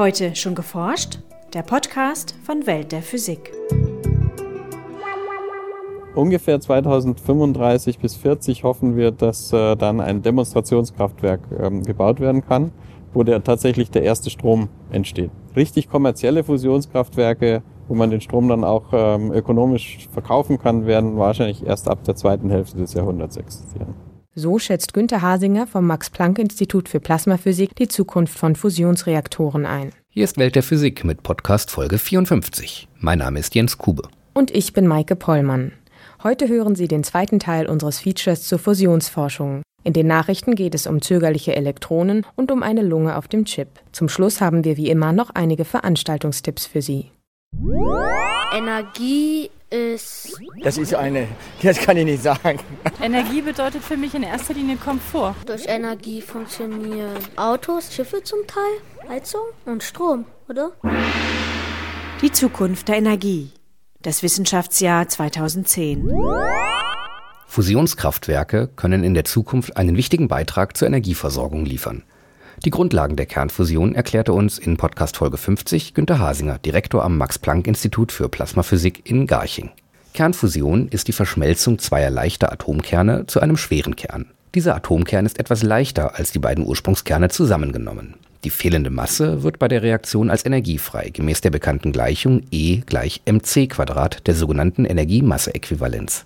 Heute schon geforscht? Der Podcast von Welt der Physik. Ungefähr 2035 bis 40 hoffen wir, dass äh, dann ein Demonstrationskraftwerk ähm, gebaut werden kann, wo der, tatsächlich der erste Strom entsteht. Richtig kommerzielle Fusionskraftwerke, wo man den Strom dann auch ähm, ökonomisch verkaufen kann, werden wahrscheinlich erst ab der zweiten Hälfte des Jahrhunderts existieren. So schätzt Günter Hasinger vom Max-Planck-Institut für Plasmaphysik die Zukunft von Fusionsreaktoren ein. Hier ist Welt der Physik mit Podcast Folge 54. Mein Name ist Jens Kube. Und ich bin Maike Pollmann. Heute hören Sie den zweiten Teil unseres Features zur Fusionsforschung. In den Nachrichten geht es um zögerliche Elektronen und um eine Lunge auf dem Chip. Zum Schluss haben wir wie immer noch einige Veranstaltungstipps für Sie. Energie ist. Das ist eine, das kann ich nicht sagen. Energie bedeutet für mich in erster Linie Komfort. Durch Energie funktionieren Autos, Schiffe zum Teil, Heizung und Strom, oder? Die Zukunft der Energie. Das Wissenschaftsjahr 2010. Fusionskraftwerke können in der Zukunft einen wichtigen Beitrag zur Energieversorgung liefern. Die Grundlagen der Kernfusion erklärte uns in Podcast Folge 50 Günter Hasinger, Direktor am Max-Planck-Institut für Plasmaphysik in Garching. Kernfusion ist die Verschmelzung zweier leichter Atomkerne zu einem schweren Kern. Dieser Atomkern ist etwas leichter als die beiden Ursprungskerne zusammengenommen. Die fehlende Masse wird bei der Reaktion als Energie frei, gemäß der bekannten Gleichung E gleich mc Quadrat der sogenannten Energie-Masse-Äquivalenz.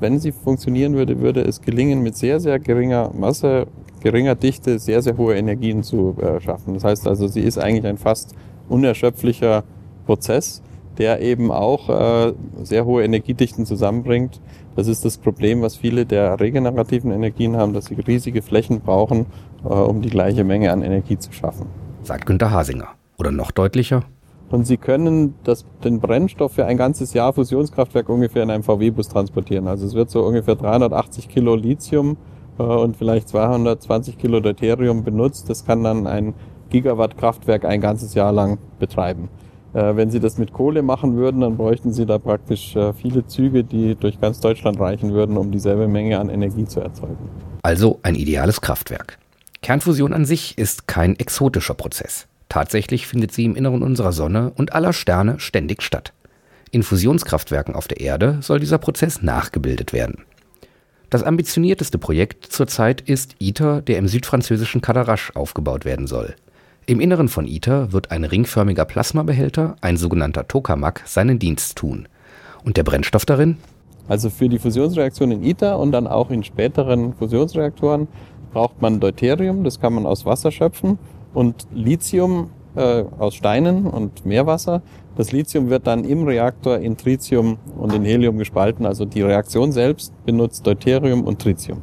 Wenn sie funktionieren würde, würde es gelingen, mit sehr, sehr geringer Masse, geringer Dichte sehr, sehr hohe Energien zu äh, schaffen. Das heißt also, sie ist eigentlich ein fast unerschöpflicher Prozess, der eben auch äh, sehr hohe Energiedichten zusammenbringt. Das ist das Problem, was viele der regenerativen Energien haben, dass sie riesige Flächen brauchen, äh, um die gleiche Menge an Energie zu schaffen. Sagt Günter Hasinger. Oder noch deutlicher, und sie können das, den Brennstoff für ein ganzes Jahr Fusionskraftwerk ungefähr in einem VW-Bus transportieren. Also es wird so ungefähr 380 Kilo Lithium äh, und vielleicht 220 Kilo Deuterium benutzt. Das kann dann ein Gigawatt-Kraftwerk ein ganzes Jahr lang betreiben. Äh, wenn Sie das mit Kohle machen würden, dann bräuchten Sie da praktisch äh, viele Züge, die durch ganz Deutschland reichen würden, um dieselbe Menge an Energie zu erzeugen. Also ein ideales Kraftwerk. Kernfusion an sich ist kein exotischer Prozess. Tatsächlich findet sie im Inneren unserer Sonne und aller Sterne ständig statt. In Fusionskraftwerken auf der Erde soll dieser Prozess nachgebildet werden. Das ambitionierteste Projekt zurzeit ist ITER, der im südfranzösischen Cadarache aufgebaut werden soll. Im Inneren von ITER wird ein ringförmiger Plasmabehälter, ein sogenannter Tokamak, seinen Dienst tun. Und der Brennstoff darin? Also für die Fusionsreaktion in ITER und dann auch in späteren Fusionsreaktoren braucht man Deuterium, das kann man aus Wasser schöpfen und Lithium äh, aus Steinen und Meerwasser. Das Lithium wird dann im Reaktor in Tritium und in Helium gespalten. Also die Reaktion selbst benutzt Deuterium und Tritium.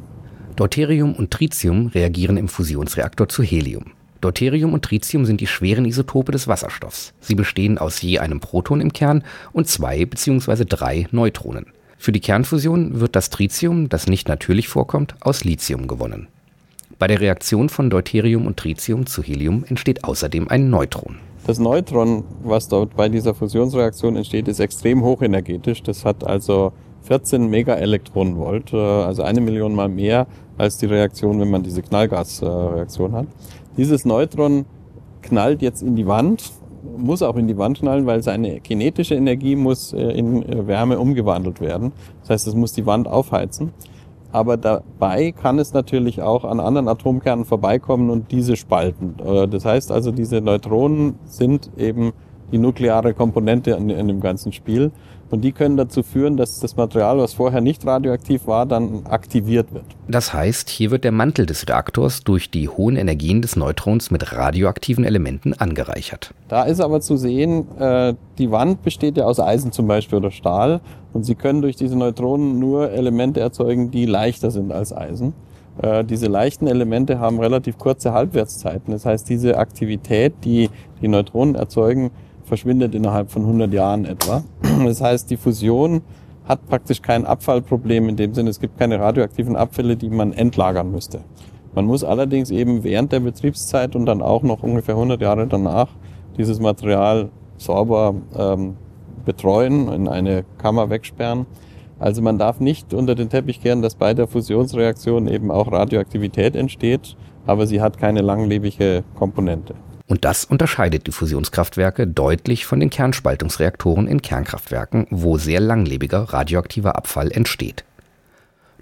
Deuterium und Tritium reagieren im Fusionsreaktor zu Helium. Deuterium und Tritium sind die schweren Isotope des Wasserstoffs. Sie bestehen aus je einem Proton im Kern und zwei bzw. drei Neutronen. Für die Kernfusion wird das Tritium, das nicht natürlich vorkommt, aus Lithium gewonnen. Bei der Reaktion von Deuterium und Tritium zu Helium entsteht außerdem ein Neutron. Das Neutron, was dort bei dieser Fusionsreaktion entsteht, ist extrem hochenergetisch. Das hat also 14 Megaelektronenvolt, äh, also eine Million mal mehr als die Reaktion, wenn man diese Knallgasreaktion hat. Dieses Neutron knallt jetzt in die Wand, muss auch in die Wand knallen, weil seine kinetische Energie muss äh, in äh, Wärme umgewandelt werden. Das heißt, es muss die Wand aufheizen aber dabei kann es natürlich auch an anderen Atomkernen vorbeikommen und diese spalten. Äh, das heißt also, diese Neutronen sind eben die nukleare Komponente in, in dem ganzen Spiel. Und die können dazu führen, dass das Material, was vorher nicht radioaktiv war, dann aktiviert wird. Das heißt, hier wird der Mantel des Reaktors durch die hohen Energien des Neutrons mit radioaktiven Elementen angereichert. Da ist aber zu sehen, äh, die Wand besteht ja aus Eisen zum Beispiel oder Stahl. Und Sie können durch diese Neutronen nur Elemente erzeugen, die leichter sind als Eisen. Äh, diese leichten Elemente haben relativ kurze Halbwertszeiten. Das heißt, diese Aktivität, die die Neutronen erzeugen, verschwindet innerhalb von 100 Jahren etwa. Das heißt, die Fusion hat praktisch kein Abfallproblem in dem Sinne, es gibt keine radioaktiven Abfälle, die man entlagern müsste. Man muss allerdings eben während der Betriebszeit und dann auch noch ungefähr 100 Jahre danach dieses Material sauber ähm, betreuen, in eine Kammer wegsperren. Also man darf nicht unter den Teppich kehren, dass bei der Fusionsreaktion eben auch Radioaktivität entsteht, aber sie hat keine langlebige Komponente. Und das unterscheidet die Fusionskraftwerke deutlich von den Kernspaltungsreaktoren in Kernkraftwerken, wo sehr langlebiger radioaktiver Abfall entsteht.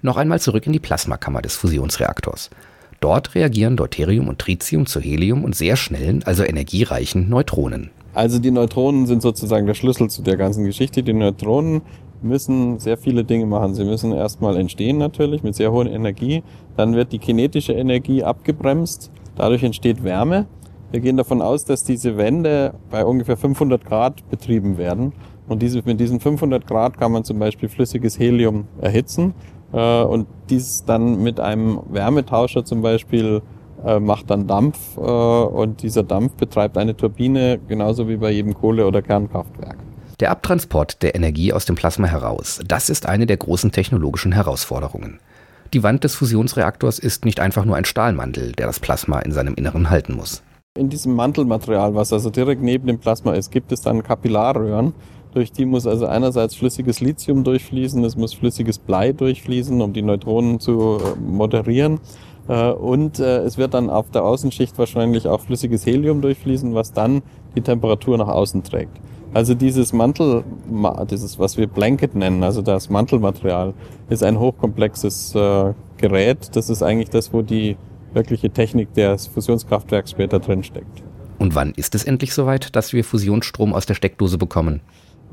Noch einmal zurück in die Plasmakammer des Fusionsreaktors. Dort reagieren Deuterium und Tritium zu Helium und sehr schnellen, also energiereichen Neutronen. Also die Neutronen sind sozusagen der Schlüssel zu der ganzen Geschichte. Die Neutronen müssen sehr viele Dinge machen. Sie müssen erstmal entstehen natürlich mit sehr hoher Energie. Dann wird die kinetische Energie abgebremst. Dadurch entsteht Wärme. Wir gehen davon aus, dass diese Wände bei ungefähr 500 Grad betrieben werden. Und diese, mit diesen 500 Grad kann man zum Beispiel flüssiges Helium erhitzen. Äh, und dies dann mit einem Wärmetauscher zum Beispiel äh, macht dann Dampf. Äh, und dieser Dampf betreibt eine Turbine, genauso wie bei jedem Kohle- oder Kernkraftwerk. Der Abtransport der Energie aus dem Plasma heraus, das ist eine der großen technologischen Herausforderungen. Die Wand des Fusionsreaktors ist nicht einfach nur ein Stahlmantel, der das Plasma in seinem Inneren halten muss. In diesem Mantelmaterial, was also direkt neben dem Plasma ist, gibt es dann Kapillarröhren. Durch die muss also einerseits flüssiges Lithium durchfließen, es muss flüssiges Blei durchfließen, um die Neutronen zu äh, moderieren. Äh, und äh, es wird dann auf der Außenschicht wahrscheinlich auch flüssiges Helium durchfließen, was dann die Temperatur nach außen trägt. Also dieses Mantel, dieses, was wir Blanket nennen, also das Mantelmaterial, ist ein hochkomplexes Gerät. Das ist eigentlich das, wo die wirkliche Technik des Fusionskraftwerks später drin steckt. Und wann ist es endlich soweit, dass wir Fusionsstrom aus der Steckdose bekommen?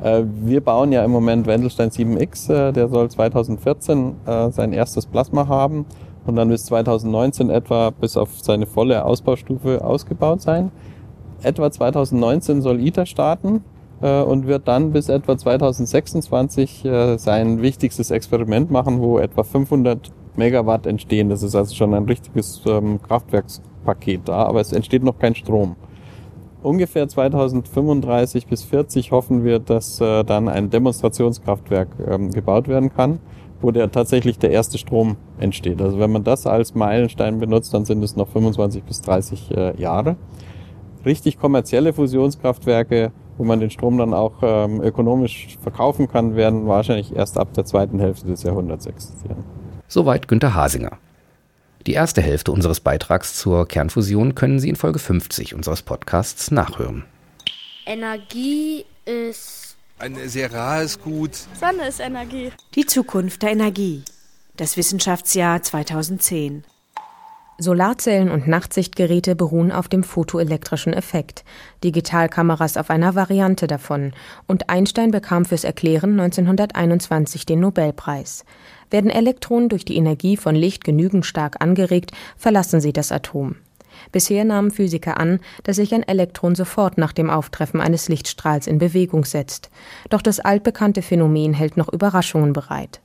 Äh, wir bauen ja im Moment Wendelstein 7X, äh, der soll 2014 äh, sein erstes Plasma haben und dann bis 2019 etwa bis auf seine volle Ausbaustufe ausgebaut sein. Etwa 2019 soll ITER starten und wird dann bis etwa 2026 sein wichtigstes Experiment machen, wo etwa 500 Megawatt entstehen. Das ist also schon ein richtiges ähm, Kraftwerkspaket da, aber es entsteht noch kein Strom. Ungefähr 2035 bis 40 hoffen wir, dass äh, dann ein Demonstrationskraftwerk ähm, gebaut werden kann, wo der tatsächlich der erste Strom entsteht. Also wenn man das als Meilenstein benutzt, dann sind es noch 25 bis 30 äh, Jahre. Richtig kommerzielle Fusionskraftwerke, wo man den Strom dann auch ähm, ökonomisch verkaufen kann, werden wahrscheinlich erst ab der zweiten Hälfte des Jahrhunderts existieren. Soweit Günter Hasinger. Die erste Hälfte unseres Beitrags zur Kernfusion können Sie in Folge 50 unseres Podcasts nachhören. Energie ist ein sehr rares Gut. Sonne ist Energie. Die Zukunft der Energie. Das Wissenschaftsjahr 2010. Solarzellen und Nachtsichtgeräte beruhen auf dem photoelektrischen Effekt, Digitalkameras auf einer Variante davon, und Einstein bekam fürs Erklären 1921 den Nobelpreis. Werden Elektronen durch die Energie von Licht genügend stark angeregt, verlassen sie das Atom. Bisher nahmen Physiker an, dass sich ein Elektron sofort nach dem Auftreffen eines Lichtstrahls in Bewegung setzt. Doch das altbekannte Phänomen hält noch Überraschungen bereit.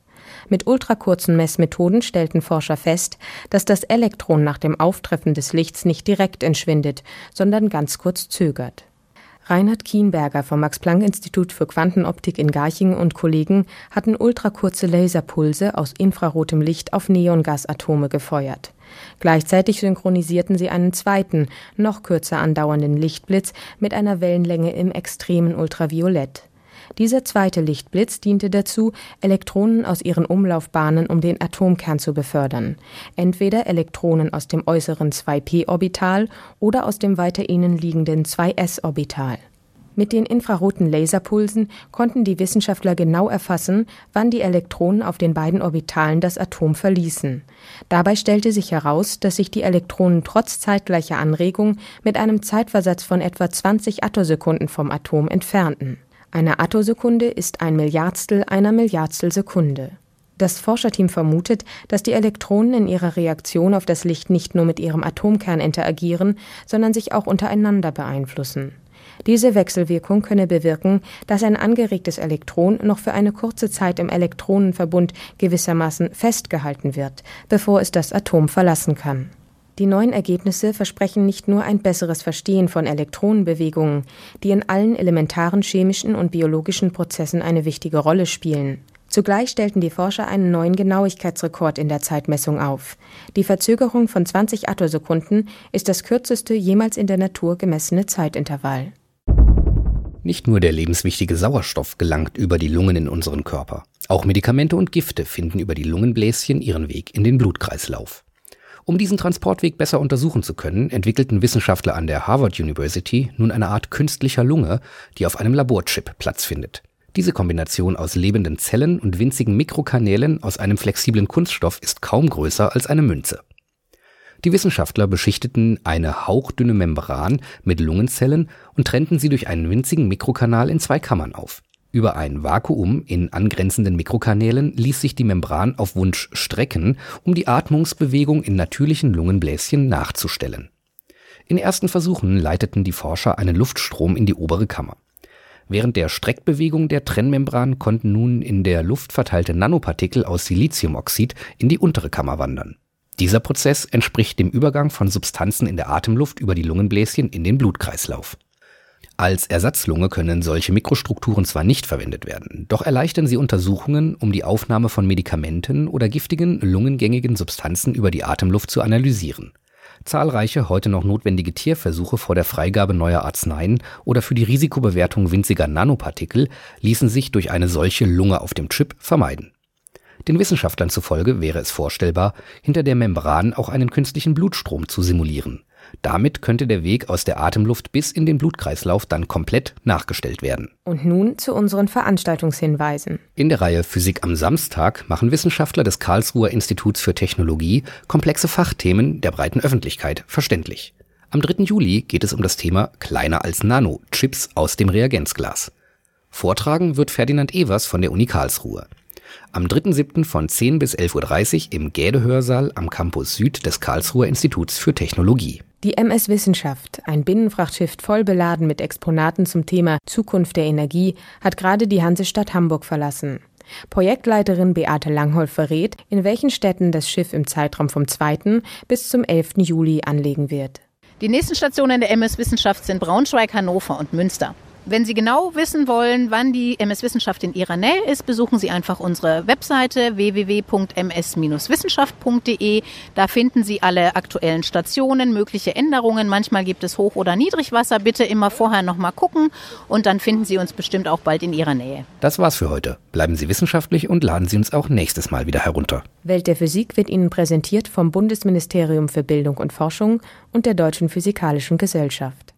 Mit ultrakurzen Messmethoden stellten Forscher fest, dass das Elektron nach dem Auftreffen des Lichts nicht direkt entschwindet, sondern ganz kurz zögert. Reinhard Kienberger vom Max-Planck-Institut für Quantenoptik in Garching und Kollegen hatten ultrakurze Laserpulse aus infrarotem Licht auf Neongasatome gefeuert. Gleichzeitig synchronisierten sie einen zweiten, noch kürzer andauernden Lichtblitz mit einer Wellenlänge im extremen Ultraviolett. Dieser zweite Lichtblitz diente dazu, Elektronen aus ihren Umlaufbahnen um den Atomkern zu befördern, entweder Elektronen aus dem äußeren 2p-Orbital oder aus dem weiter innen liegenden 2s-Orbital. Mit den infraroten Laserpulsen konnten die Wissenschaftler genau erfassen, wann die Elektronen auf den beiden Orbitalen das Atom verließen. Dabei stellte sich heraus, dass sich die Elektronen trotz zeitgleicher Anregung mit einem Zeitversatz von etwa 20 Attosekunden vom Atom entfernten. Eine Attosekunde ist ein Milliardstel einer Milliardstel Sekunde. Das Forscherteam vermutet, dass die Elektronen in ihrer Reaktion auf das Licht nicht nur mit ihrem Atomkern interagieren, sondern sich auch untereinander beeinflussen. Diese Wechselwirkung könne bewirken, dass ein angeregtes Elektron noch für eine kurze Zeit im Elektronenverbund gewissermaßen festgehalten wird, bevor es das Atom verlassen kann. Die neuen Ergebnisse versprechen nicht nur ein besseres Verstehen von Elektronenbewegungen, die in allen elementaren chemischen und biologischen Prozessen eine wichtige Rolle spielen. Zugleich stellten die Forscher einen neuen Genauigkeitsrekord in der Zeitmessung auf. Die Verzögerung von 20 Attosekunden ist das kürzeste jemals in der Natur gemessene Zeitintervall. Nicht nur der lebenswichtige Sauerstoff gelangt über die Lungen in unseren Körper. Auch Medikamente und Gifte finden über die Lungenbläschen ihren Weg in den Blutkreislauf. Um diesen Transportweg besser untersuchen zu können, entwickelten Wissenschaftler an der Harvard University nun eine Art künstlicher Lunge, die auf einem Laborchip Platz findet. Diese Kombination aus lebenden Zellen und winzigen Mikrokanälen aus einem flexiblen Kunststoff ist kaum größer als eine Münze. Die Wissenschaftler beschichteten eine hauchdünne Membran mit Lungenzellen und trennten sie durch einen winzigen Mikrokanal in zwei Kammern auf. Über ein Vakuum in angrenzenden Mikrokanälen ließ sich die Membran auf Wunsch strecken, um die Atmungsbewegung in natürlichen Lungenbläschen nachzustellen. In ersten Versuchen leiteten die Forscher einen Luftstrom in die obere Kammer. Während der Streckbewegung der Trennmembran konnten nun in der Luft verteilte Nanopartikel aus Siliziumoxid in die untere Kammer wandern. Dieser Prozess entspricht dem Übergang von Substanzen in der Atemluft über die Lungenbläschen in den Blutkreislauf. Als Ersatzlunge können solche Mikrostrukturen zwar nicht verwendet werden, doch erleichtern sie Untersuchungen, um die Aufnahme von Medikamenten oder giftigen lungengängigen Substanzen über die Atemluft zu analysieren. Zahlreiche heute noch notwendige Tierversuche vor der Freigabe neuer Arzneien oder für die Risikobewertung winziger Nanopartikel ließen sich durch eine solche Lunge auf dem Chip vermeiden. Den Wissenschaftlern zufolge wäre es vorstellbar, hinter der Membran auch einen künstlichen Blutstrom zu simulieren. Damit könnte der Weg aus der Atemluft bis in den Blutkreislauf dann komplett nachgestellt werden. Und nun zu unseren Veranstaltungshinweisen. In der Reihe Physik am Samstag machen Wissenschaftler des Karlsruher Instituts für Technologie komplexe Fachthemen der breiten Öffentlichkeit verständlich. Am 3. Juli geht es um das Thema kleiner als Nano, Chips aus dem Reagenzglas. Vortragen wird Ferdinand Evers von der Uni Karlsruhe. Am 3.7. von 10 bis 11.30 Uhr im Gäde-Hörsaal am Campus Süd des Karlsruher Instituts für Technologie. Die MS Wissenschaft, ein Binnenfrachtschiff voll beladen mit Exponaten zum Thema Zukunft der Energie, hat gerade die Hansestadt Hamburg verlassen. Projektleiterin Beate Langholf verrät, in welchen Städten das Schiff im Zeitraum vom 2. bis zum 11. Juli anlegen wird. Die nächsten Stationen der MS Wissenschaft sind Braunschweig, Hannover und Münster. Wenn Sie genau wissen wollen, wann die MS Wissenschaft in Ihrer Nähe ist, besuchen Sie einfach unsere Webseite www.ms-wissenschaft.de. Da finden Sie alle aktuellen Stationen, mögliche Änderungen. Manchmal gibt es Hoch- oder Niedrigwasser. Bitte immer vorher nochmal gucken und dann finden Sie uns bestimmt auch bald in Ihrer Nähe. Das war's für heute. Bleiben Sie wissenschaftlich und laden Sie uns auch nächstes Mal wieder herunter. Welt der Physik wird Ihnen präsentiert vom Bundesministerium für Bildung und Forschung und der Deutschen Physikalischen Gesellschaft.